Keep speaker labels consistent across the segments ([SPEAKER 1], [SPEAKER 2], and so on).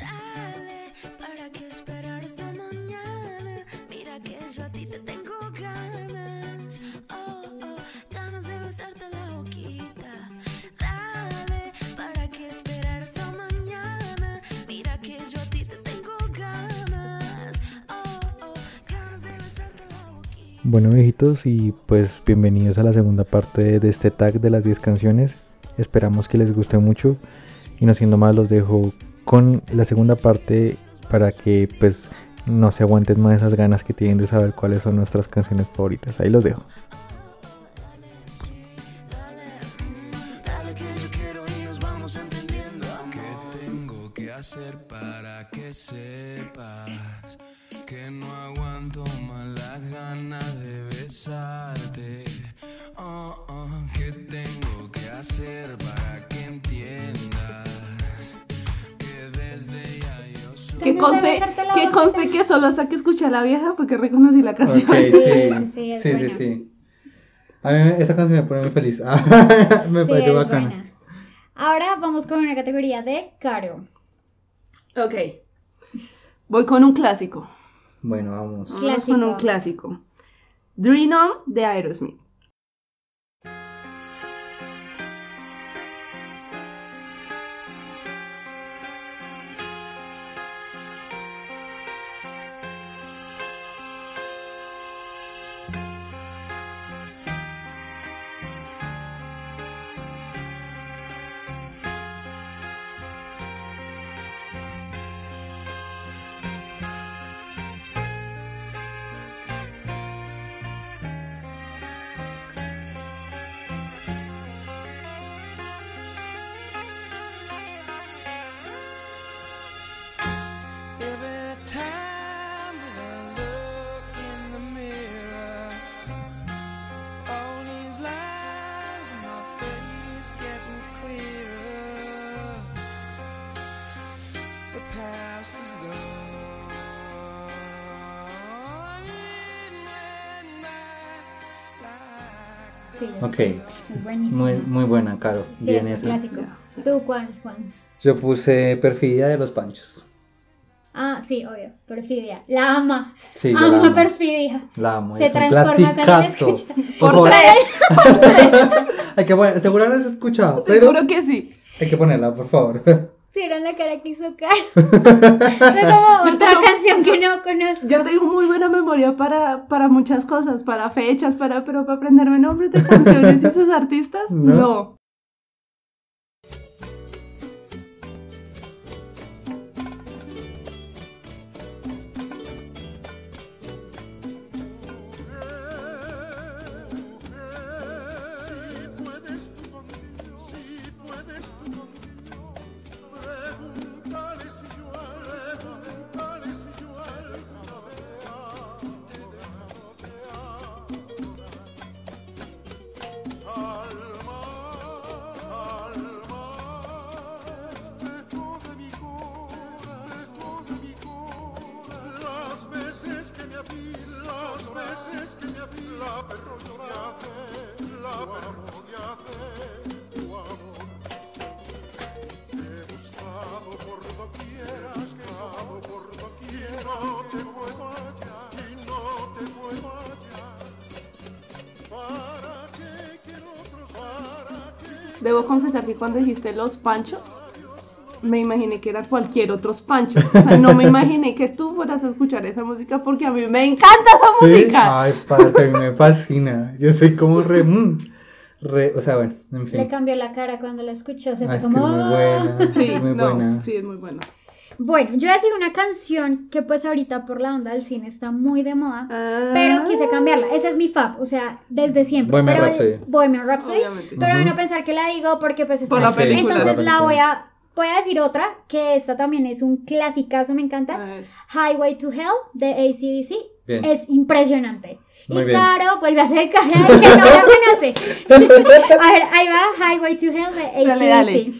[SPEAKER 1] Dale, ¿para qué esperar hasta mañana? Mira que yo a ti te tengo ganas. Oh, oh, ganas de besarte la boquita. Dale, ¿para qué esperar hasta mañana? Mira que yo a ti te tengo ganas. Oh, oh, ganas de besarte la boquita.
[SPEAKER 2] Bueno viejitos y pues bienvenidos a la segunda parte de este tag de las 10 canciones. Esperamos que les guste mucho y no siendo más los dejo con la segunda parte para que pues no se aguanten más esas ganas que tienen de saber cuáles son nuestras canciones favoritas. Ahí los dejo.
[SPEAKER 1] Dale que yo quiero y nos vamos entendiendo.
[SPEAKER 3] ¿Qué tengo que hacer para que sepas que no aguanto más las ganas de besarte? Oh, oh, ¿qué tengo que hacer Que
[SPEAKER 4] conste, que conste que solo hasta que escuché a la vieja fue que reconocí la canción.
[SPEAKER 5] sí, sí, es
[SPEAKER 2] sí, sí,
[SPEAKER 5] buena.
[SPEAKER 2] sí. A mí esa canción me pone muy feliz. me
[SPEAKER 5] Sí,
[SPEAKER 2] parece
[SPEAKER 5] es
[SPEAKER 2] bacana.
[SPEAKER 5] buena. Ahora vamos con una categoría de caro.
[SPEAKER 4] Ok. Voy con un clásico.
[SPEAKER 2] Bueno, vamos.
[SPEAKER 4] Vamos
[SPEAKER 5] Clásico.
[SPEAKER 4] con un clásico. Dream On de Aerosmith.
[SPEAKER 5] Sí,
[SPEAKER 2] Ok.
[SPEAKER 5] es buenísimo.
[SPEAKER 2] Muy, muy buena, Caro.
[SPEAKER 5] sí,
[SPEAKER 2] Bien
[SPEAKER 5] es un
[SPEAKER 2] esa.
[SPEAKER 5] clásico. ¿Tú cuál, Juan?
[SPEAKER 2] Yo puse Perfidia de los Panchos.
[SPEAKER 5] Ah, sí, obvio, Perfidia. La ama.
[SPEAKER 2] Sí, yo
[SPEAKER 5] ama
[SPEAKER 2] la amo.
[SPEAKER 5] Perfidia.
[SPEAKER 2] La amo,
[SPEAKER 5] Se
[SPEAKER 2] es un
[SPEAKER 5] transforma cuando la escucha.
[SPEAKER 2] Por
[SPEAKER 4] Por
[SPEAKER 2] favor.
[SPEAKER 4] tres.
[SPEAKER 2] Hay que poner, seguro no has escuchado, pero
[SPEAKER 4] Seguro que sí.
[SPEAKER 2] hay que ponerla, por favor.
[SPEAKER 5] Era la cara que hizo Caro. Fue como otra canción que no conozco.
[SPEAKER 4] Yo tengo muy buena memoria para, para muchas cosas, para fechas, para, pero para aprenderme nombres de canciones y sus artistas,
[SPEAKER 2] No.
[SPEAKER 4] no. Debo confesar que cuando dijiste los panchos, me imaginé que era cualquier otros panchos. O sea, no me imaginé que tú fueras a escuchar esa música porque a mí me encanta esa música.
[SPEAKER 2] Ay, parce, a mí me fascina. Yo soy como re, mm, re, o sea, bueno, en
[SPEAKER 5] Le
[SPEAKER 2] fin.
[SPEAKER 5] cambió la cara cuando la escuchó. Se
[SPEAKER 2] Ah,
[SPEAKER 5] fue como.
[SPEAKER 2] es muy
[SPEAKER 5] "Ah".
[SPEAKER 2] buena.
[SPEAKER 4] Sí,
[SPEAKER 2] es muy
[SPEAKER 4] no,
[SPEAKER 2] buena.
[SPEAKER 4] sí, es muy buena.
[SPEAKER 5] Bueno, yo voy a decir una canción que pues ahorita por la onda del cine está muy de moda.
[SPEAKER 4] Ah.
[SPEAKER 5] Pero quise cambiarla. Esa es mi fab, o sea, desde siempre.
[SPEAKER 2] Bohemian
[SPEAKER 5] pero
[SPEAKER 2] Rhapsody.
[SPEAKER 5] Bohemian Rhapsody.
[SPEAKER 4] Obviamente.
[SPEAKER 5] Pero
[SPEAKER 2] Ujú.
[SPEAKER 5] van a pensar que la digo porque pues está
[SPEAKER 4] Por la película.
[SPEAKER 5] Entonces
[SPEAKER 2] La
[SPEAKER 5] voy a voy a decir otra que esta también es un clasicazo, me encanta. Highway to Hell de ACDC.
[SPEAKER 2] Bien.
[SPEAKER 5] Es impresionante.
[SPEAKER 2] Muy
[SPEAKER 5] y
[SPEAKER 2] bien.
[SPEAKER 5] Caro vuelve a hacer cara de que no la conoce. a ver, ahí va Highway to Hell de ACDC.
[SPEAKER 4] Dale, dale.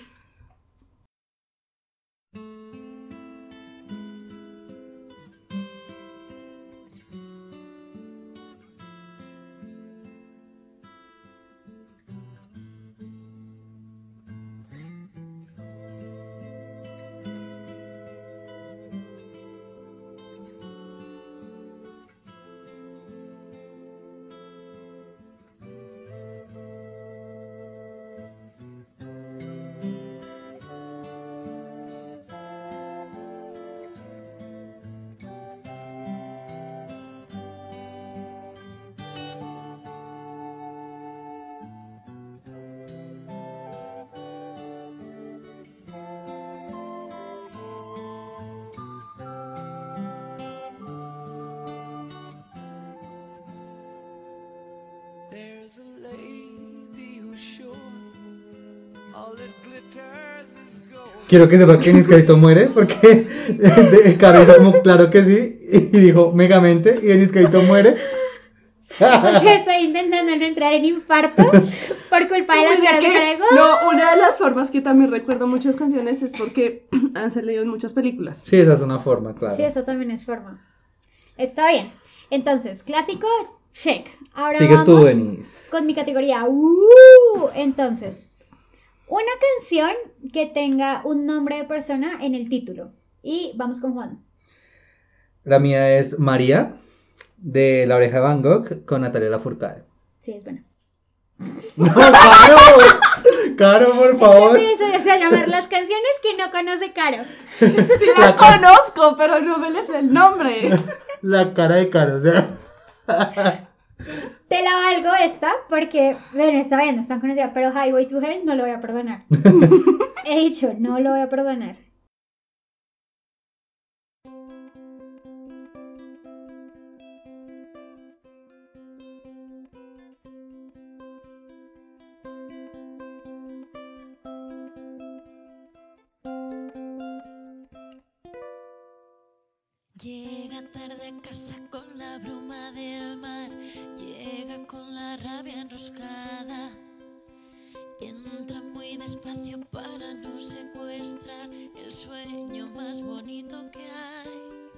[SPEAKER 2] Quiero que sepa que Niscarito muere porque Caro hizo como claro que sí y dijo megamente y Niscarito muere.
[SPEAKER 5] O sea, estoy intentando no entrar en infarto por culpa de las caras de
[SPEAKER 4] que-. No, una de las formas que también recuerdo muchas canciones es porque han salido en muchas películas.
[SPEAKER 2] Sí, esa es una forma, claro.
[SPEAKER 5] Sí, eso también es forma. Está bien. Entonces, clásico, check. Ahora
[SPEAKER 2] Sigues tú,
[SPEAKER 5] vamos
[SPEAKER 2] Denis.
[SPEAKER 5] con mi categoría. ¡Uh! Entonces, una canción que tenga un nombre de persona en el título. Y vamos con Juan.
[SPEAKER 2] La mía es María, de La Oreja de Van Gogh, con Natalia Lafourcade.
[SPEAKER 5] Sí, es bueno.
[SPEAKER 2] ¡No, Caro! Caro, por favor.
[SPEAKER 5] Sí, desea llamar las canciones que no conoce Caro.
[SPEAKER 4] Sí la conozco, pero no me les el nombre.
[SPEAKER 2] La cara de Caro, o sea.
[SPEAKER 5] Te la valgo esta porque, bueno, está bien, no es tan conocida, pero Highway to Hell no lo voy a perdonar. He dicho, no lo voy a perdonar.
[SPEAKER 1] Llega tarde a casa con la bruma del rabia enroscada. Entra muy despacio para no secuestrar el sueño más bonito que hay.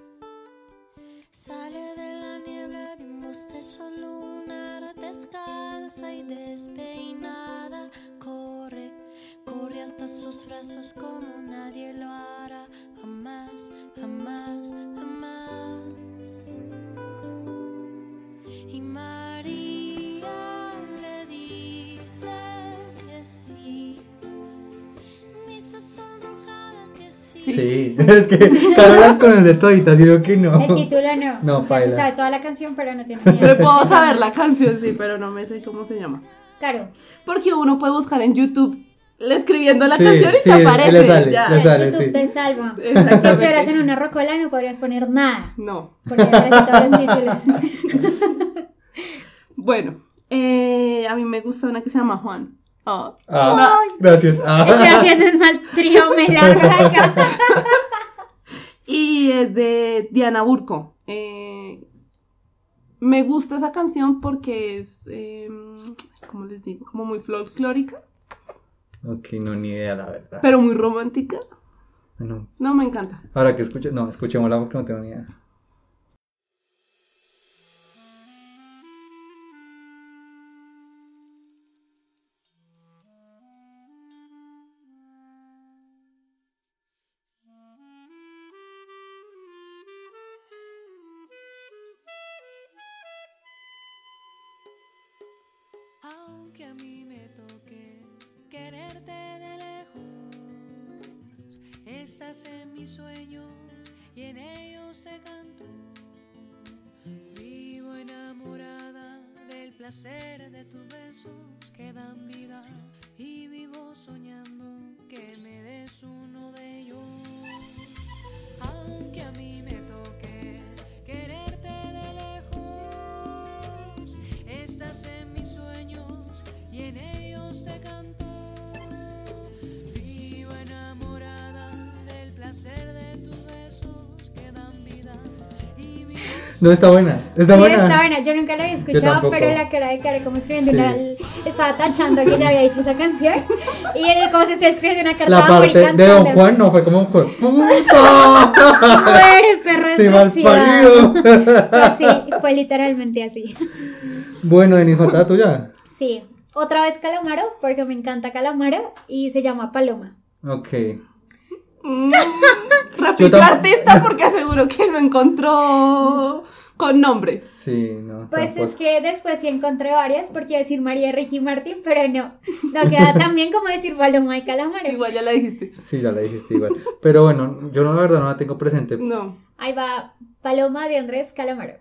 [SPEAKER 1] Sale de la niebla de un bostezo lunar, descalza y despeinada. Corre, corre hasta sus brazos como nadie lo hará. Jamás, jamás, jamás. Y María sí.
[SPEAKER 2] Es que Caro las conoce toditas, digo que no.
[SPEAKER 5] El título no.
[SPEAKER 2] No,
[SPEAKER 5] o sea, se sabe toda la canción, pero no tiene ni idea.
[SPEAKER 4] Me puedo saber la canción, sí, pero no me sé cómo se llama.
[SPEAKER 5] Caro.
[SPEAKER 4] Porque uno puede buscar en YouTube le- escribiendo la
[SPEAKER 2] Sí,
[SPEAKER 4] canción y
[SPEAKER 2] sí,
[SPEAKER 4] te aparece.
[SPEAKER 2] le sale,
[SPEAKER 4] ya.
[SPEAKER 2] le sale.
[SPEAKER 5] YouTube
[SPEAKER 2] sí.
[SPEAKER 5] te salva. Si estuvieras en una rocola no podrías poner nada.
[SPEAKER 4] No.
[SPEAKER 5] Porque aparecen todos los títulos.
[SPEAKER 4] Bueno, eh, a mí me gusta una que se llama Juan. Ah.
[SPEAKER 2] Ah, gracias. Ah.
[SPEAKER 5] Estoy haciendo un mal trío, me largo de acá.
[SPEAKER 4] Y es de Diana Burco. Eh, me gusta esa canción porque es, eh, ¿cómo les digo? Como muy folclórica,
[SPEAKER 2] Ok, no, ni idea, la verdad.
[SPEAKER 4] pero muy romántica.
[SPEAKER 2] No.
[SPEAKER 4] No, me encanta.
[SPEAKER 2] Ahora que escuche, no, escuchémosla porque no tengo ni idea. No, está buena. Está
[SPEAKER 5] Sí,
[SPEAKER 2] buena.
[SPEAKER 5] está buena. Yo nunca la había escuchado, pero la cara de Caro como escribiendo
[SPEAKER 2] Sí.
[SPEAKER 5] una... Estaba tachando que ya había hecho esa canción. Y él como se está escribiendo una carta
[SPEAKER 2] La parte de. Don Juan no fue como fue. ¡Puta!
[SPEAKER 5] Muere, perro
[SPEAKER 2] Sí, mal parido.
[SPEAKER 5] Pues sí, fue literalmente así.
[SPEAKER 2] Bueno, Denis, falta tuya.
[SPEAKER 5] Sí. Otra vez Calamaro, porque me encanta Calamaro y se llama Paloma.
[SPEAKER 2] Ok.
[SPEAKER 4] Mm,
[SPEAKER 2] tam-
[SPEAKER 4] artista porque seguro que lo encontró con nombres.
[SPEAKER 2] Sí, no.
[SPEAKER 5] Pues
[SPEAKER 2] tampoco.
[SPEAKER 5] es que después sí encontré varias, porque iba a decir María Ricky Martin, pero no. No queda tan bien como decir Paloma y Calamaro.
[SPEAKER 4] Igual ya la dijiste.
[SPEAKER 2] Sí, ya la dijiste igual. Pero bueno, yo no, la verdad no la tengo presente.
[SPEAKER 4] No.
[SPEAKER 5] Ahí va Paloma de Andrés Calamaro.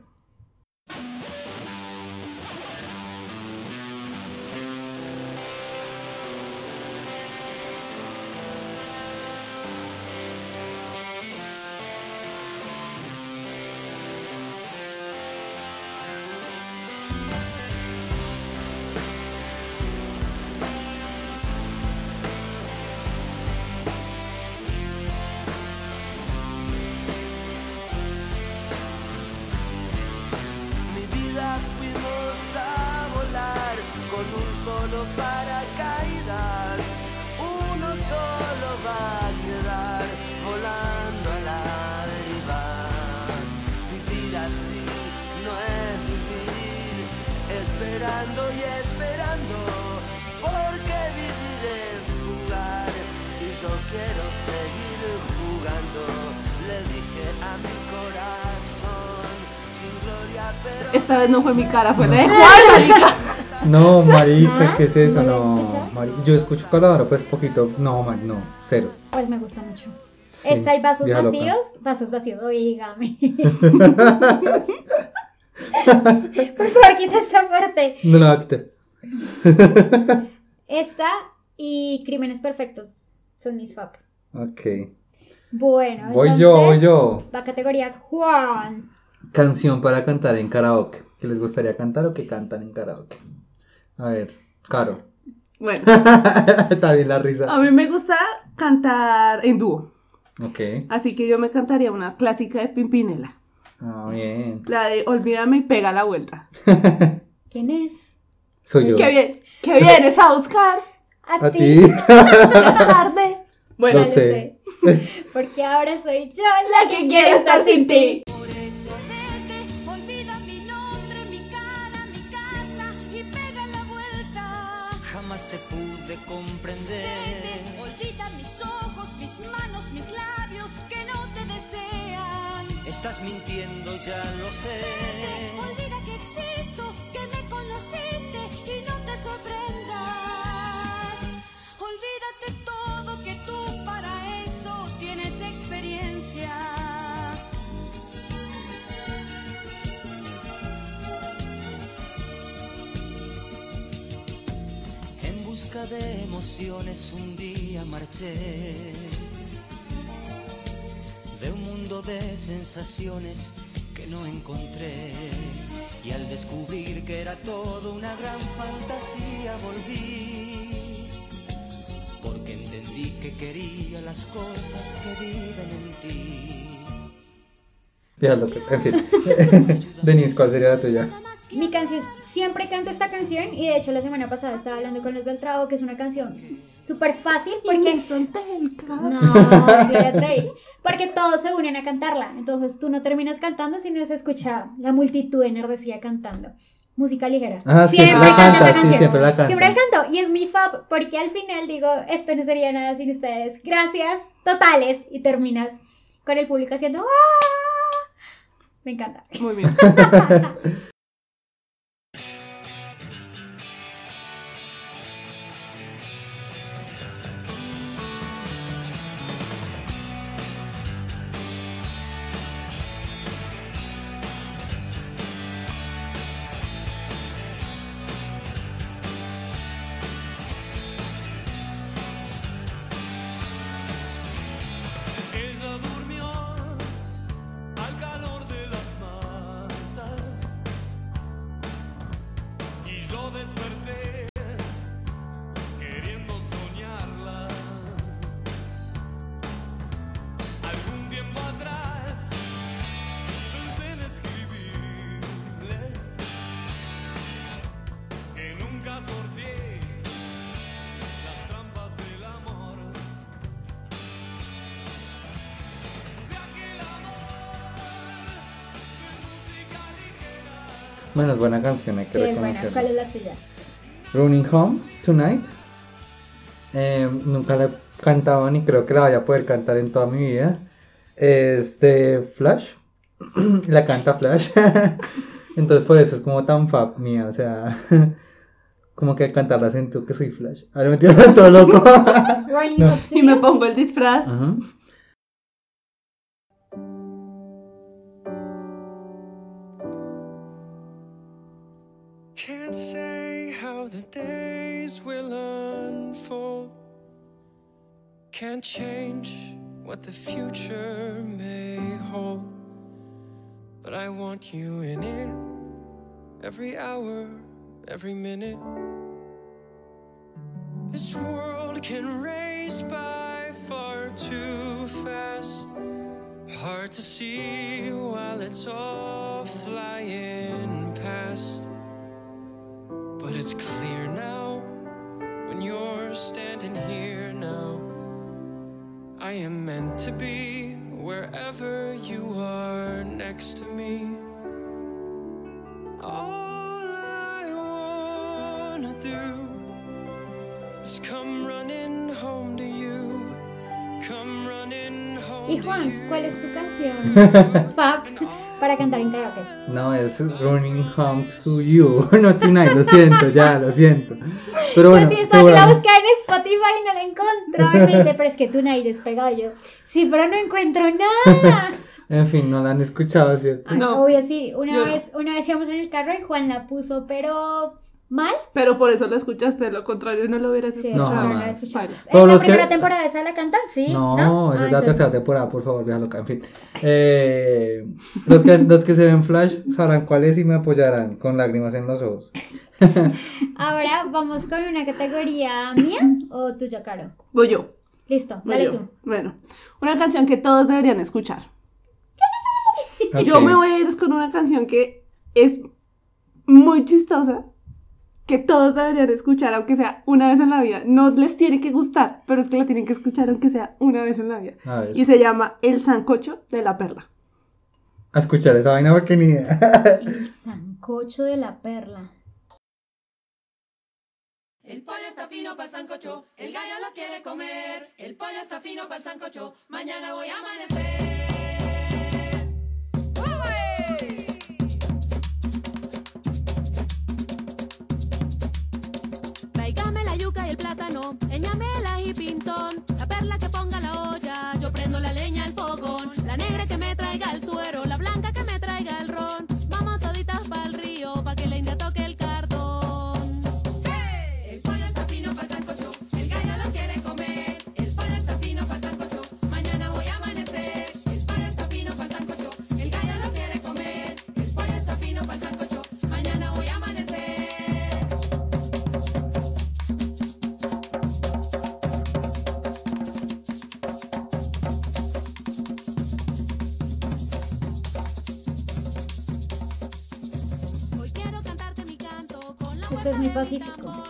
[SPEAKER 6] Solo paracaídas. Uno solo va a quedar volando a la deriva. Vivir así no es vivir, esperando y esperando, porque vivir es jugar y yo quiero seguir jugando. Le dije a mi corazón, sin gloria pero...
[SPEAKER 7] Esta vez no fue mi cara, fue la de. Juan, marica.
[SPEAKER 2] No, marica. ¿qué es eso?
[SPEAKER 5] ¿No
[SPEAKER 2] yo escucho Calamaro pues poquito. No, man, no, cero.
[SPEAKER 5] Pues me gusta mucho.
[SPEAKER 2] Sí,
[SPEAKER 5] Está hay vasos
[SPEAKER 2] loca.
[SPEAKER 5] vacíos, vasos vacíos, oígame. Por favor, quita esta parte.
[SPEAKER 2] No lo acte.
[SPEAKER 5] Esta y Crímenes Perfectos son mis fab.
[SPEAKER 2] Ok.
[SPEAKER 5] Bueno,
[SPEAKER 2] Voy yo, voy
[SPEAKER 5] entonces,
[SPEAKER 2] yo.
[SPEAKER 5] Va a categoría Juan.
[SPEAKER 2] Canción para cantar en karaoke. ¿Qué les gustaría cantar o que cantan en karaoke? A ver, Caro.
[SPEAKER 7] Bueno,
[SPEAKER 2] Está bien la
[SPEAKER 7] a
[SPEAKER 2] risa.
[SPEAKER 7] mí me gusta cantar en dúo.
[SPEAKER 2] Ok.
[SPEAKER 7] Así que yo me cantaría una clásica de Pimpinela.
[SPEAKER 2] Ah, bien.
[SPEAKER 7] La de Olvídame y pega la vuelta.
[SPEAKER 5] ¿Quién es?
[SPEAKER 2] Soy yo.
[SPEAKER 7] ¿Qué, bien, ¿Qué vienes a buscar
[SPEAKER 5] A,
[SPEAKER 2] A
[SPEAKER 5] ti.
[SPEAKER 7] tarde? Bueno,
[SPEAKER 2] Lo
[SPEAKER 5] Ya lo
[SPEAKER 2] sé.
[SPEAKER 5] Porque ahora soy yo
[SPEAKER 7] la que quiere estar sin ti.
[SPEAKER 6] Comprender.
[SPEAKER 8] Vete, olvida mis ojos, mis manos, mis labios que no te desean.
[SPEAKER 6] Estás mintiendo, ya lo sé.
[SPEAKER 8] Vete,
[SPEAKER 6] De emociones un día marché. De un mundo de sensaciones que no encontré. Y al descubrir que era todo una gran fantasía volví. Porque entendí que quería las cosas que viven en ti.
[SPEAKER 2] Ya lo que. En fin. Denise, ¿cuál sería la tuya?
[SPEAKER 5] Mi canción, siempre canto esta canción y de hecho la semana pasada estaba hablando con los del trabajo que es una canción súper fácil porque... No, sí era trail. Porque todos se unen a cantarla. Entonces tú no terminas cantando si no se escucha la multitud enardecida cantando. Música ligera.
[SPEAKER 2] Ah, siempre la
[SPEAKER 5] canta
[SPEAKER 2] canta,
[SPEAKER 5] esa
[SPEAKER 2] sí,
[SPEAKER 5] canción.
[SPEAKER 2] siempre la canta.
[SPEAKER 5] Siempre la canto. Y es mi fab porque al final digo, esto no sería nada sin ustedes. Gracias, totales. Y terminas con el público haciendo... "Ah". Me encanta.
[SPEAKER 7] Muy bien.
[SPEAKER 2] Bueno, es buena canción, hay que
[SPEAKER 5] Sí,
[SPEAKER 2] reconocerlo.
[SPEAKER 5] ¿Cuál es la tuya?
[SPEAKER 2] Running Home Tonight. Eh, nunca la he cantado ni creo que la vaya a poder cantar en toda mi vida. Es de Flash. la canta Flash. Entonces por eso es como tan fab mía. O sea, como que al cantarla siento que soy Flash. Ahora me todo loco.
[SPEAKER 7] Y me pongo el disfraz.
[SPEAKER 9] Can't say how the days will unfold. Can't change what the future may hold. But I want you in it every hour, every minute. This world can race by far too fast. Hard to see while it's all flying past. Past. But it's clear now when you're standing here now. I am meant to be wherever you are next to me. All I wanna do is come running home to you. Come running home
[SPEAKER 5] Y
[SPEAKER 9] to
[SPEAKER 5] Juan,
[SPEAKER 9] you.
[SPEAKER 5] ¿cuál es tu canción? Fab, para cantar en karaoke.
[SPEAKER 2] No, es Running Home to You, no Tonight, lo siento, ya, lo siento. Pero bueno,
[SPEAKER 5] Yo sí, sí la busqué en Spotify y no la encontró. Y me dice, pero es que tú nadie despegado yo. Sí, pero no encuentro nada.
[SPEAKER 2] En fin, no la han escuchado, ¿cierto?
[SPEAKER 5] Ah,
[SPEAKER 4] No,
[SPEAKER 5] obvio, sí. Una
[SPEAKER 4] yo no.
[SPEAKER 5] vez, una vez íbamos en el carro y Juan la puso, pero mal.
[SPEAKER 4] Pero por eso la escuchaste, de lo contrario no lo hubieras
[SPEAKER 5] Sí,
[SPEAKER 4] escuchado.
[SPEAKER 2] No,
[SPEAKER 5] no, no la he
[SPEAKER 2] jamás.
[SPEAKER 5] escuchado.
[SPEAKER 4] Vale.
[SPEAKER 5] ¿En la
[SPEAKER 2] los que-
[SPEAKER 5] primera temporada esa la cantan? Sí.
[SPEAKER 2] No,
[SPEAKER 5] No,
[SPEAKER 2] esa
[SPEAKER 5] Ah,
[SPEAKER 2] es la
[SPEAKER 5] entonces-
[SPEAKER 2] tercera temporada, por favor, déjalo acá. En fin. Eh, los, que, los que se ven Flash sabrán cuál es y me apoyarán con lágrimas en los ojos.
[SPEAKER 5] Ahora vamos con una categoría mía o tuya, Caro.
[SPEAKER 4] Voy yo.
[SPEAKER 5] Listo,
[SPEAKER 4] voy
[SPEAKER 5] dale
[SPEAKER 4] yo.
[SPEAKER 5] tú.
[SPEAKER 4] Bueno, una canción que todos deberían escuchar. Yo me voy a ir con una canción que es muy chistosa, que todos deberían escuchar, aunque sea una vez en la vida. No les tiene que gustar, pero es que la tienen que escuchar aunque sea una vez en la vida. Y se llama El Sancocho de la Perla.
[SPEAKER 2] a escuchar esa vaina porque ni idea.
[SPEAKER 5] El sancocho de la perla.
[SPEAKER 10] El pollo está fino para el sancocho, el gallo lo quiere comer. El pollo está fino para el sancocho, mañana voy a amanecer. El plátano, el ají pintón, la perla que ponga
[SPEAKER 5] Esto es muy pacífico,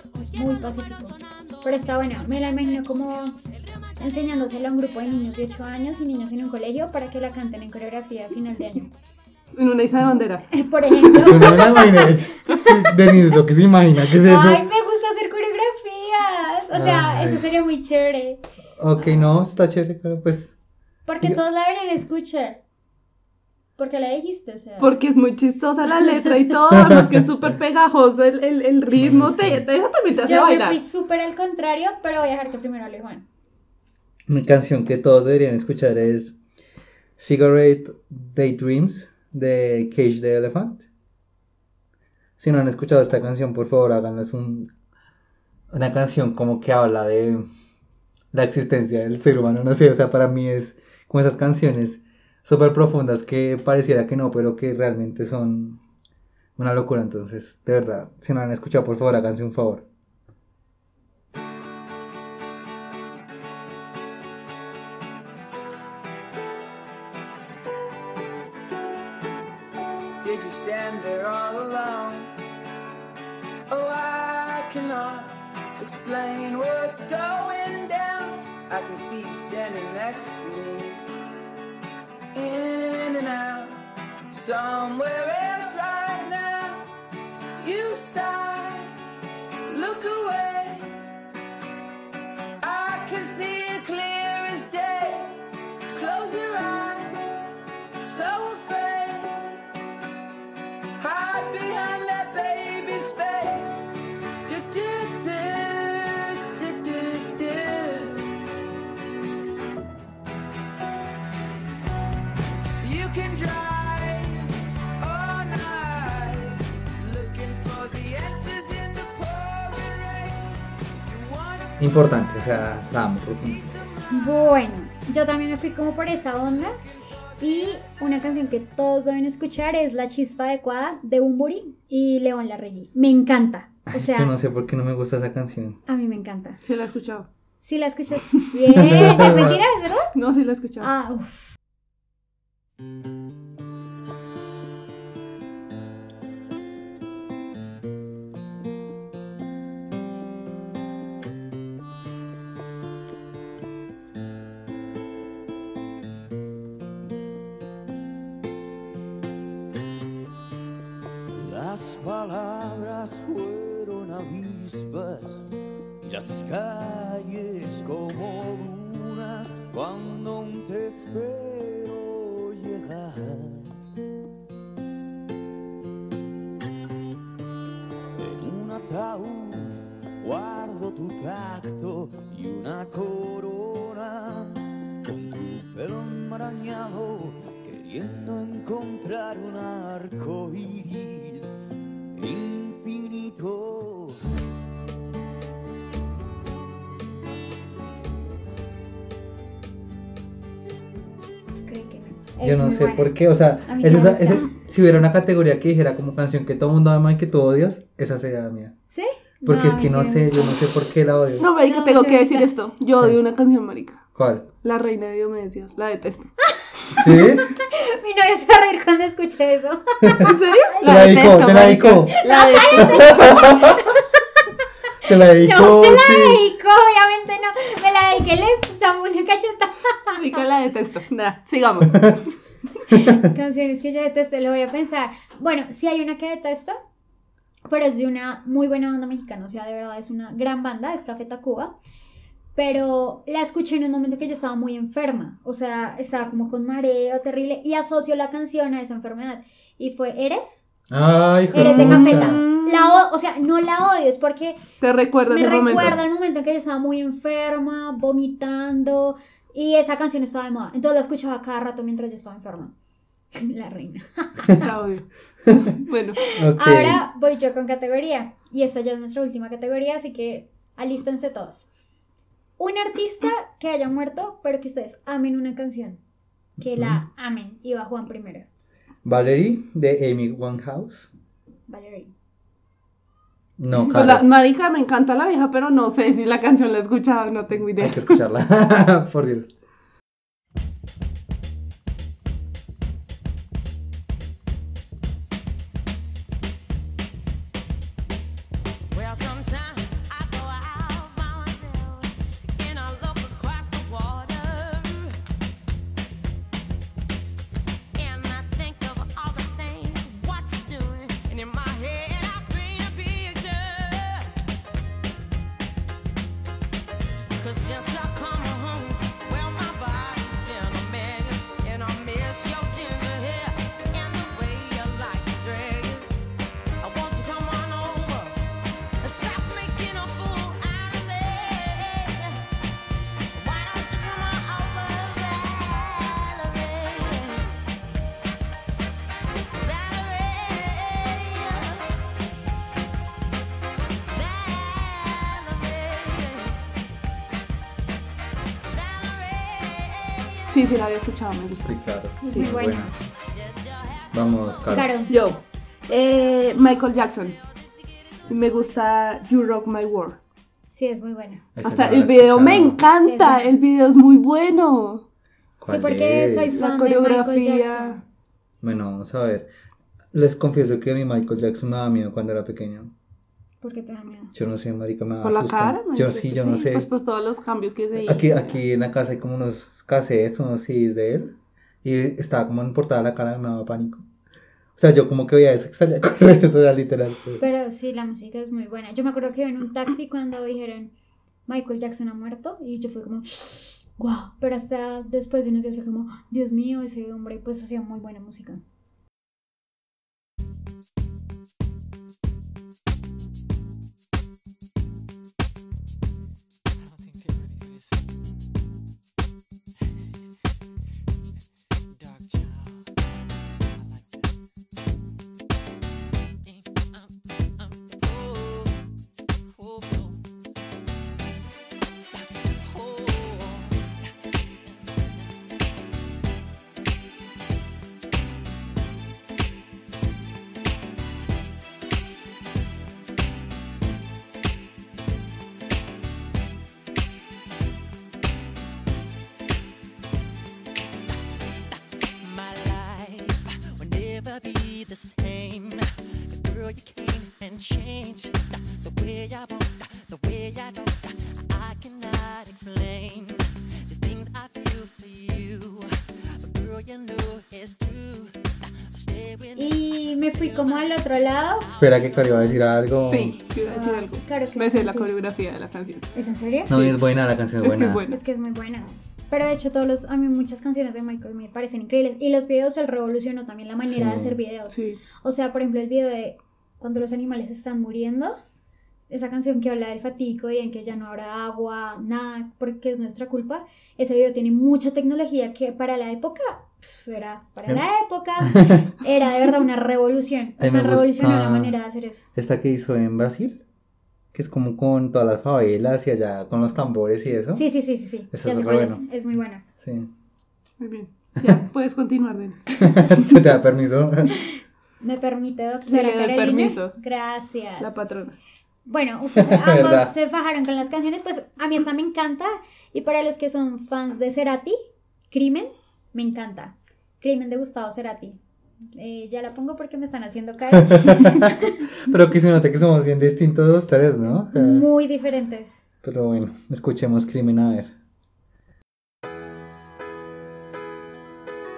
[SPEAKER 5] muy pacífico. Pero está buena, me la imagino como enseñándosela a un grupo de niños de 8 años y niños en un colegio para que la canten en coreografía a final de año.
[SPEAKER 4] En una isa de bandera.
[SPEAKER 5] Por ejemplo.
[SPEAKER 2] Yo no me la imaginé. Denise, lo que se imagina, ¿qué es eso?
[SPEAKER 5] Ay, me gusta hacer coreografías. O sea,
[SPEAKER 2] Ay.
[SPEAKER 5] eso sería muy chévere.
[SPEAKER 2] Ok, no, está chévere, pero pues.
[SPEAKER 5] Porque
[SPEAKER 2] Yo-
[SPEAKER 5] todos la deberían escuchar. Porque la dijiste, o sea.
[SPEAKER 4] Porque es muy chistosa la letra y todo, además que es súper pegajoso el, el, el ritmo,
[SPEAKER 2] sí.
[SPEAKER 4] te, te, eso también te hace
[SPEAKER 5] Yo me
[SPEAKER 4] bailar.
[SPEAKER 5] fui súper al contrario, pero voy a dejar que primero hable Juan.
[SPEAKER 2] Mi canción que todos deberían escuchar es Cigarette Daydreams de Cage the Elephant. Si no han escuchado esta canción, por favor háganlo. Es un, una canción como que habla de la existencia del ser humano. No sé, o sea, para mí es como esas canciones súper profundas que pareciera que no, pero que realmente son una locura. Entonces, de verdad, si no han escuchado, por favor háganse un favor.
[SPEAKER 3] Oh, explain what's going down. I can see you standing next to me. In and out, somewhere else right now. You sigh, look away.
[SPEAKER 2] Importante, o sea, porque
[SPEAKER 5] Bueno, yo también me fui como por esa onda. Y una canción que todos deben escuchar es La Chispa Adecuada de Bumburi y León Larregui. Me encanta. O
[SPEAKER 2] Ay,
[SPEAKER 5] sea,
[SPEAKER 2] yo no sé por qué no me gusta esa canción.
[SPEAKER 5] a mí me encanta.
[SPEAKER 4] Sí la he escuchado.
[SPEAKER 5] Si la escuchas, bien. ¿Es mentira? ¿Es verdad?
[SPEAKER 4] No, sí la he escuchado.
[SPEAKER 5] Ah, uf.
[SPEAKER 11] Palabras fueron avispas y las calles como dunas cuando
[SPEAKER 2] por qué, o sea, es esa- si hubiera una categoría que dijera como canción que todo el mundo ama y que tú odias, esa sería la mía.
[SPEAKER 5] ¿Sí?
[SPEAKER 2] Porque es que no sé, yo no sé por qué la odio.
[SPEAKER 4] No, marica,
[SPEAKER 5] No,
[SPEAKER 4] tengo
[SPEAKER 5] sí
[SPEAKER 4] que decir esto. Yo odio una canción, marica.
[SPEAKER 2] ¿Cuál?
[SPEAKER 4] La reina de Diomedes, la detesto.
[SPEAKER 2] ¿Sí?
[SPEAKER 5] Mi novia se va a reír cuando escuche eso.
[SPEAKER 4] ¿En serio?
[SPEAKER 2] Te la dedicó, te la dedicó.
[SPEAKER 4] La detesto.
[SPEAKER 2] Te la dedicó,
[SPEAKER 5] No te la
[SPEAKER 2] sí.
[SPEAKER 5] dedico, obviamente no. Me la dediqué, le pusimos una cacheta.
[SPEAKER 4] Marica, la detesto. Nada, sigamos.
[SPEAKER 5] Canciones que yo detesto, lo voy a pensar. Bueno, sí hay una que detesto, pero es de una muy buena banda mexicana. O sea, de verdad es una gran banda, es Café Tacuba. Pero la escuché en un momento que yo estaba muy enferma. O sea, estaba como con mareo terrible y asocio la canción a esa enfermedad. Y fue Eres.
[SPEAKER 2] Ay,
[SPEAKER 5] Eres de. Cafeta. La o, o sea, no la odio, es porque
[SPEAKER 4] Te recuerda
[SPEAKER 5] me
[SPEAKER 4] ese momento.
[SPEAKER 5] recuerda el momento en que yo estaba muy enferma, vomitando, y esa canción estaba de moda. Entonces la escuchaba cada rato mientras yo estaba enferma. La reina.
[SPEAKER 4] Bueno.
[SPEAKER 5] Ahora voy yo con categoría. Y esta ya es nuestra última categoría, así que alístense todos. Un artista que haya muerto, pero que ustedes amen una canción. Que la amen. Y va Juan primero.
[SPEAKER 2] Valerie de Amy Winehouse.
[SPEAKER 5] Valerie.
[SPEAKER 2] No,
[SPEAKER 4] pues la, marica, me encanta la vieja, pero no sé si la canción la he escuchado, no tengo idea.
[SPEAKER 2] Hay que escucharla. Por Dios.
[SPEAKER 4] Sí, sí, la había escuchado, me gusta.
[SPEAKER 2] Sí, claro.
[SPEAKER 5] Es
[SPEAKER 4] Sí,
[SPEAKER 5] muy buena.
[SPEAKER 2] Vamos, Caro.
[SPEAKER 5] Claro.
[SPEAKER 4] Yo, eh, Michael Jackson. Me gusta You Rock My World.
[SPEAKER 5] Sí, es muy buena.
[SPEAKER 2] Esa
[SPEAKER 4] Hasta
[SPEAKER 2] la
[SPEAKER 4] el video me encanta,
[SPEAKER 5] Sí, sí.
[SPEAKER 4] el video es muy bueno.
[SPEAKER 5] Sí,
[SPEAKER 2] ¿Cuál
[SPEAKER 5] porque
[SPEAKER 2] es?
[SPEAKER 5] soy
[SPEAKER 4] La
[SPEAKER 5] fan de Michael
[SPEAKER 4] coreografía.
[SPEAKER 5] Jackson.
[SPEAKER 2] Bueno, vamos a ver. Les confieso que mi Michael Jackson me daba miedo cuando era pequeño.
[SPEAKER 5] ¿Por qué te da miedo?
[SPEAKER 2] Yo no sé, marica, me
[SPEAKER 4] Por la
[SPEAKER 2] susto.
[SPEAKER 4] cara,
[SPEAKER 2] Yo sí,
[SPEAKER 4] que
[SPEAKER 2] yo no sé.
[SPEAKER 4] Pues, pues todos los cambios que se
[SPEAKER 2] Aquí,
[SPEAKER 4] hizo.
[SPEAKER 2] aquí en la casa hay como unos cassettes, unos CDs de él. Y estaba como en portada la cara me daba pánico. O sea, yo como que veía eso que salía a correr, o sea, literal. pues.
[SPEAKER 5] Pero sí, la música es muy buena. Yo me acuerdo que iba en un taxi cuando dijeron Michael Jackson ha muerto y yo fui como, wow. Pero hasta después de unos días fue como, Dios mío, ese hombre pues hacía muy buena música.
[SPEAKER 9] And changed the way I want, the way I don't. I cannot explain the things I feel for you. But girl, you know it's true.
[SPEAKER 5] Y me fui como al otro lado.
[SPEAKER 2] Espera que Cari va a decir algo.
[SPEAKER 4] Sí, sí, iba a decir algo.
[SPEAKER 5] Claro que
[SPEAKER 4] Me
[SPEAKER 5] sí,
[SPEAKER 4] sé la
[SPEAKER 5] sí.
[SPEAKER 4] coreografía de la canción.
[SPEAKER 5] ¿Es en serio?
[SPEAKER 2] No, es buena la canción, es
[SPEAKER 4] Es que
[SPEAKER 2] buena.
[SPEAKER 4] es buena.
[SPEAKER 5] Es que es muy buena. Pero de hecho, todos los, a mí muchas canciones de Michael me parecen increíbles. Y los videos, él revolucionó también la manera de hacer videos.
[SPEAKER 4] Sí.
[SPEAKER 5] O sea, por ejemplo, el video de cuando los animales están muriendo. Esa canción que habla del fatídico día en que ya no habrá agua, nada, porque es nuestra culpa. Ese video tiene mucha tecnología que para la época, era, para la época, era de verdad una revolución. Una revolucionó la
[SPEAKER 2] gusta-
[SPEAKER 5] manera de hacer eso.
[SPEAKER 2] Esta que hizo en Brasil, que es como con todas las favelas y allá con los tambores y eso.
[SPEAKER 5] Sí, sí, sí, sí, sí.
[SPEAKER 2] Eso
[SPEAKER 5] Ya
[SPEAKER 2] es
[SPEAKER 5] sé
[SPEAKER 2] re
[SPEAKER 5] cuál es.
[SPEAKER 2] bueno.
[SPEAKER 5] Es muy buena.
[SPEAKER 2] Sí.
[SPEAKER 4] Muy bien. Ya, puedes continuar, Denis.
[SPEAKER 2] ¿Se te da permiso?
[SPEAKER 5] ¿Me permite, doctora
[SPEAKER 4] le
[SPEAKER 5] Carolina?
[SPEAKER 4] permiso.
[SPEAKER 5] Gracias.
[SPEAKER 4] La patrona.
[SPEAKER 5] Bueno, ustedes ambos se fajaron con las canciones, pues a mí esta me encanta. Y para los que son fans de Cerati, Crimen, me encanta. Crimen de Gustavo Cerati. Eh, ya la pongo porque me están haciendo cara.
[SPEAKER 2] Pero que se note que somos bien distintos tres, ¿no? O sea,
[SPEAKER 5] Muy diferentes.
[SPEAKER 2] Pero bueno, escuchemos Crimen a ver.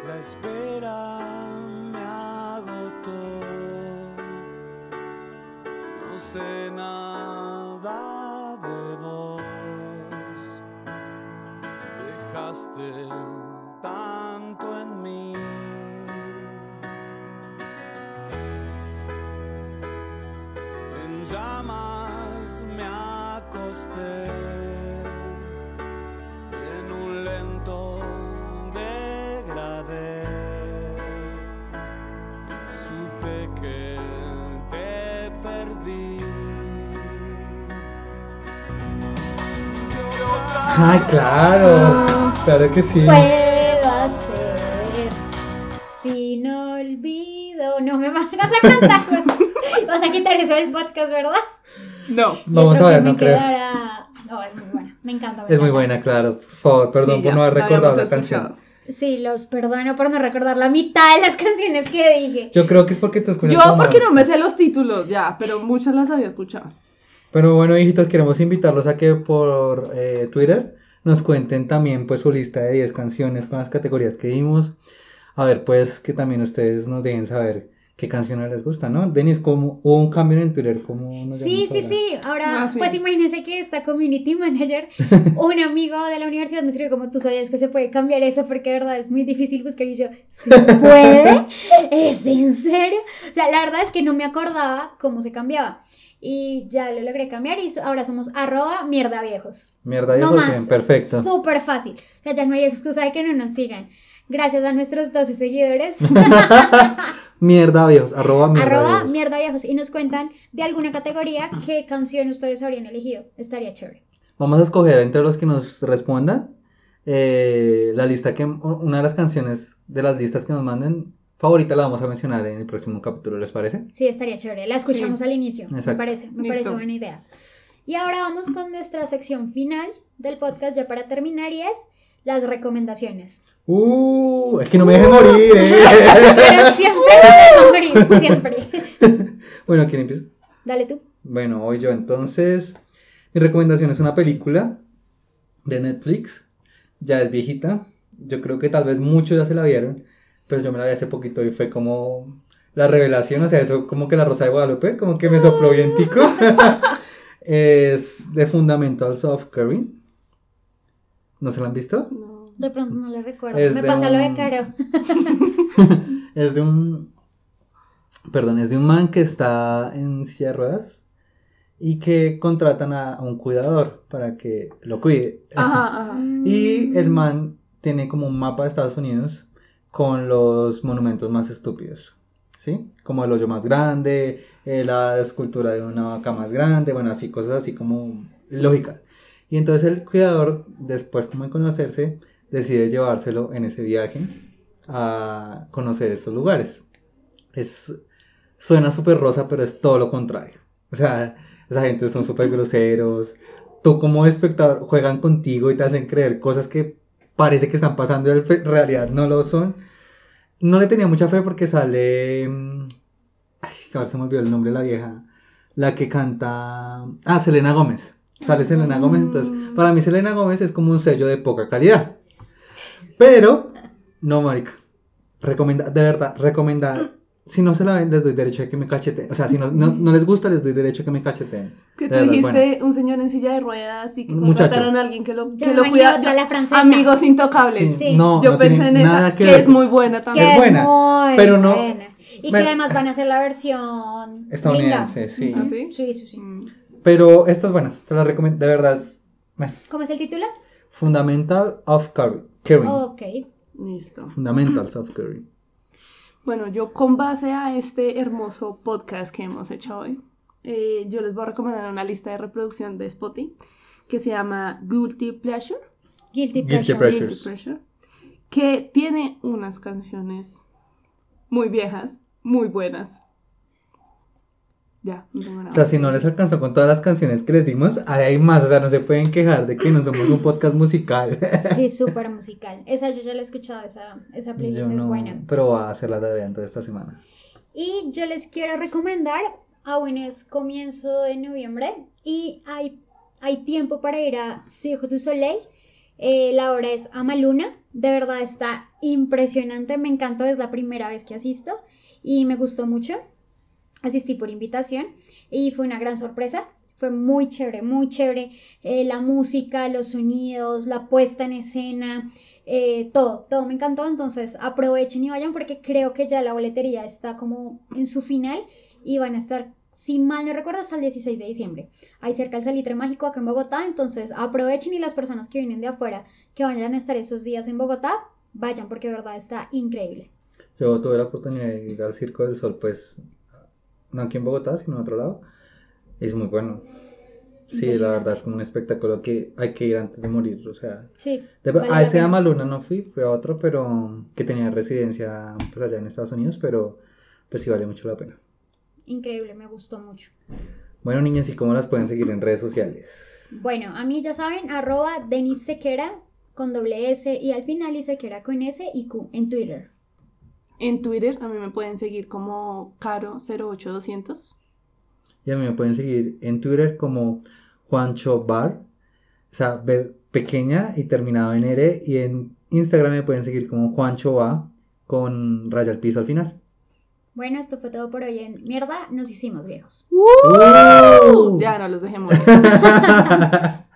[SPEAKER 3] La espera sé nada de vos. Dejaste tanto en mí. En llamas me acosté.
[SPEAKER 2] ¡Ay, claro! Claro que sí.
[SPEAKER 5] Puedo hacer sin olvido. No me van a cantar. Vas a quitar eso del podcast, ¿verdad?
[SPEAKER 4] No.
[SPEAKER 2] Vamos
[SPEAKER 5] Yo
[SPEAKER 2] a ver, no creo.
[SPEAKER 5] quedará- No, es muy buena. Me encanta. me
[SPEAKER 2] Es muy buena, claro. Por favor, perdón
[SPEAKER 4] Sí,
[SPEAKER 2] por
[SPEAKER 4] ya,
[SPEAKER 2] no haber recordado la
[SPEAKER 4] escuchado.
[SPEAKER 2] canción.
[SPEAKER 5] Sí, los perdono por no recordar la mitad de las canciones que dije.
[SPEAKER 2] Yo creo que es porque tú escuchas
[SPEAKER 4] Yo porque no me sé los títulos ya, pero muchas las había escuchado.
[SPEAKER 2] Pero bueno, hijitos, queremos invitarlos a que por eh, Twitter nos cuenten también pues su lista de 10 canciones con las categorías que dimos. A ver, pues que también ustedes nos dejen saber qué canciones les gustan, ¿no? Denis, ¿cómo hubo un cambio en Twitter? ¿Cómo nos
[SPEAKER 5] Sí, sí,
[SPEAKER 2] ahora?
[SPEAKER 5] sí. Ahora,
[SPEAKER 4] Ah, sí.
[SPEAKER 5] pues imagínense que esta community manager, un amigo de la universidad me escribió como tú sabías que se puede cambiar eso porque de verdad es muy difícil buscar y yo, ¿se puede? ¿Es en serio? O sea, la verdad es que no me acordaba cómo se cambiaba. Y ya lo logré cambiar y ahora somos arroba mierda viejos.
[SPEAKER 2] Mierda,
[SPEAKER 5] No
[SPEAKER 2] viejos,
[SPEAKER 5] más.
[SPEAKER 2] bien, perfecto.
[SPEAKER 5] Súper fácil. O sea, ya no hay excusa de que no nos sigan. Gracias a nuestros 12 seguidores.
[SPEAKER 2] Mierda, viejos, arroba mierda,
[SPEAKER 5] arroba
[SPEAKER 2] viejos.
[SPEAKER 5] mierda viejos y nos cuentan de alguna categoría qué canción ustedes habrían elegido. Estaría chévere.
[SPEAKER 2] Vamos a escoger entre los que nos respondan eh, la lista que una de las canciones de las listas que nos manden favorita la vamos a mencionar en el próximo capítulo, ¿les parece?
[SPEAKER 5] Sí, estaría chévere. La escuchamos
[SPEAKER 4] Sí.
[SPEAKER 5] al inicio. Me
[SPEAKER 2] Exacto.
[SPEAKER 5] parece, me
[SPEAKER 4] Listo.
[SPEAKER 5] parece buena idea. Y ahora vamos con nuestra sección final del podcast ya para terminar y es las recomendaciones.
[SPEAKER 2] Uh, es que no me dejen morir, eh.
[SPEAKER 5] Pero siempre me dejo morir, siempre.
[SPEAKER 2] bueno, ¿quién empieza?
[SPEAKER 5] Dale tú.
[SPEAKER 2] Bueno, voy yo entonces. Mi recomendación es una película de Netflix. Ya es viejita. Yo creo que tal vez muchos ya se la vieron. Pero yo me la vi hace poquito y fue como la revelación. O sea, eso como que la Rosa de Guadalupe. Como que me sopló bien tico. es The Fundamentals of Curry. ¿No se la han visto?
[SPEAKER 4] No.
[SPEAKER 5] De pronto no le recuerdo.
[SPEAKER 2] Es
[SPEAKER 5] me
[SPEAKER 2] de
[SPEAKER 5] pasa lo de Caro.
[SPEAKER 2] es de un. Perdón, es de un man que está en silla de ruedas y que contratan a un cuidador para que lo cuide.
[SPEAKER 4] Ajá, ajá.
[SPEAKER 2] Y el
[SPEAKER 5] Mm.
[SPEAKER 2] man tiene como un mapa de Estados Unidos con los monumentos más estúpidos. ¿Sí? Como el hoyo más grande, eh, la escultura de una vaca más grande, bueno, así, cosas así como lógicas. Y entonces el cuidador, después como de conocerse, decide llevárselo en ese viaje a conocer estos lugares. Es, suena súper rosa, pero es todo lo contrario. O sea, esa gente son súper groseros. Tú como espectador juegan contigo y te hacen creer cosas que parece que están pasando en realidad no lo son. No le tenía mucha fe porque sale... mm, Ay, ahora se me olvidó el nombre de la vieja. La que canta... Ah, Selena Gómez. Sale Selena Gómez. Entonces, para mí Selena Gómez es como un sello de poca calidad. Pero, no, marica. Recomenda, de verdad, recomendada. Si no se la ven, les doy derecho a que me cacheteen. O sea, si no, no, no les gusta, les doy derecho a que me cacheteen.
[SPEAKER 4] Que tú
[SPEAKER 2] verdad,
[SPEAKER 4] dijiste
[SPEAKER 2] bueno.
[SPEAKER 4] un señor en silla de ruedas y que contrataron a alguien que lo,
[SPEAKER 5] Yo
[SPEAKER 4] que lo cuida.
[SPEAKER 5] otra, la francesa.
[SPEAKER 4] Amigos intocables.
[SPEAKER 5] Sí.
[SPEAKER 2] No,
[SPEAKER 4] Yo
[SPEAKER 2] no
[SPEAKER 4] pensé en esa,
[SPEAKER 2] nada
[SPEAKER 4] que,
[SPEAKER 2] que
[SPEAKER 4] es muy buena
[SPEAKER 5] Que
[SPEAKER 4] también.
[SPEAKER 2] Es buena,
[SPEAKER 5] muy
[SPEAKER 2] pero no-
[SPEAKER 5] buena. Y
[SPEAKER 2] me-
[SPEAKER 5] que además van a hacer la versión
[SPEAKER 2] Estadounidense, sí.
[SPEAKER 4] ¿Ah, sí?
[SPEAKER 5] Sí, sí, sí.
[SPEAKER 4] Mm.
[SPEAKER 2] Pero esta es buena, te la recomiendo. De verdad, es bueno,
[SPEAKER 5] ¿Cómo es el título?
[SPEAKER 2] Fundamental of Caring. caring.
[SPEAKER 5] Ok.
[SPEAKER 4] Listo.
[SPEAKER 2] Fundamentals of Caring.
[SPEAKER 4] Bueno, yo con base a este hermoso podcast que hemos hecho hoy, eh, yo les voy a recomendar una lista de reproducción de Spotify que se llama Guilty Pleasure.
[SPEAKER 5] Guilty
[SPEAKER 2] Guilty
[SPEAKER 5] Pleasure.
[SPEAKER 2] Pleasure.
[SPEAKER 4] Guilty Pleasure, que tiene unas canciones muy viejas, muy buenas. Ya, no tengo nada
[SPEAKER 2] O sea, si no les alcanzó con todas las canciones que les dimos, ahí hay más. O sea, no se pueden quejar de que no somos un podcast musical.
[SPEAKER 5] Sí, súper musical. Esa yo ya la he escuchado, esa, esa playlist
[SPEAKER 2] Yo
[SPEAKER 5] es
[SPEAKER 2] no,
[SPEAKER 5] buena.
[SPEAKER 2] pero voy a hacer la tarea entonces esta semana.
[SPEAKER 5] Y yo les quiero recomendar, aún es comienzo de noviembre y hay, hay tiempo para ir a Cirque du Soleil. Eh, la obra es Amaluna, de verdad está impresionante, me encantó, es la primera vez que asisto y me gustó mucho. Asistí por invitación y fue una gran sorpresa. Fue muy chévere, muy chévere. Eh, la música, los sonidos, la puesta en escena, eh, todo, todo me encantó. Entonces aprovechen y vayan porque creo que ya la boletería está como en su final y van a estar, si mal no recuerdo, hasta el 16 de diciembre. Ahí cerca el Salitre Mágico acá en Bogotá. Entonces aprovechen y las personas que vienen de afuera que vayan a estar esos días en Bogotá, vayan porque de verdad está increíble.
[SPEAKER 2] Yo tuve la oportunidad de ir al Circo del Sol, pues, no aquí en Bogotá, sino en otro lado. Es muy bueno. Sí, la verdad es como un espectáculo que hay que ir antes de morir. O sea,
[SPEAKER 5] Sí,
[SPEAKER 2] de-
[SPEAKER 5] Vale
[SPEAKER 2] a ese. Amaluna no fui, fue a otro, pero que tenía residencia pues, allá en Estados Unidos, pero pues sí vale mucho la pena.
[SPEAKER 5] increíble, me gustó mucho.
[SPEAKER 2] Bueno, niñas, ¿y cómo las pueden seguir en redes sociales?
[SPEAKER 5] Bueno, a mí ya saben, arroba Denis Sequera con doble S y al final y Sequera con S y Q en Twitter.
[SPEAKER 4] En Twitter a mí me pueden seguir como Caro08200.
[SPEAKER 2] Y a mí me pueden seguir en Twitter como Juancho Bar, o sea, B pequeña y terminado en R, y en Instagram me pueden seguir como Juancho A con raya al piso al final.
[SPEAKER 5] Bueno, esto fue todo por hoy en Mierda, nos hicimos viejos.
[SPEAKER 2] ¡Uh!
[SPEAKER 4] Ya no los dejemos.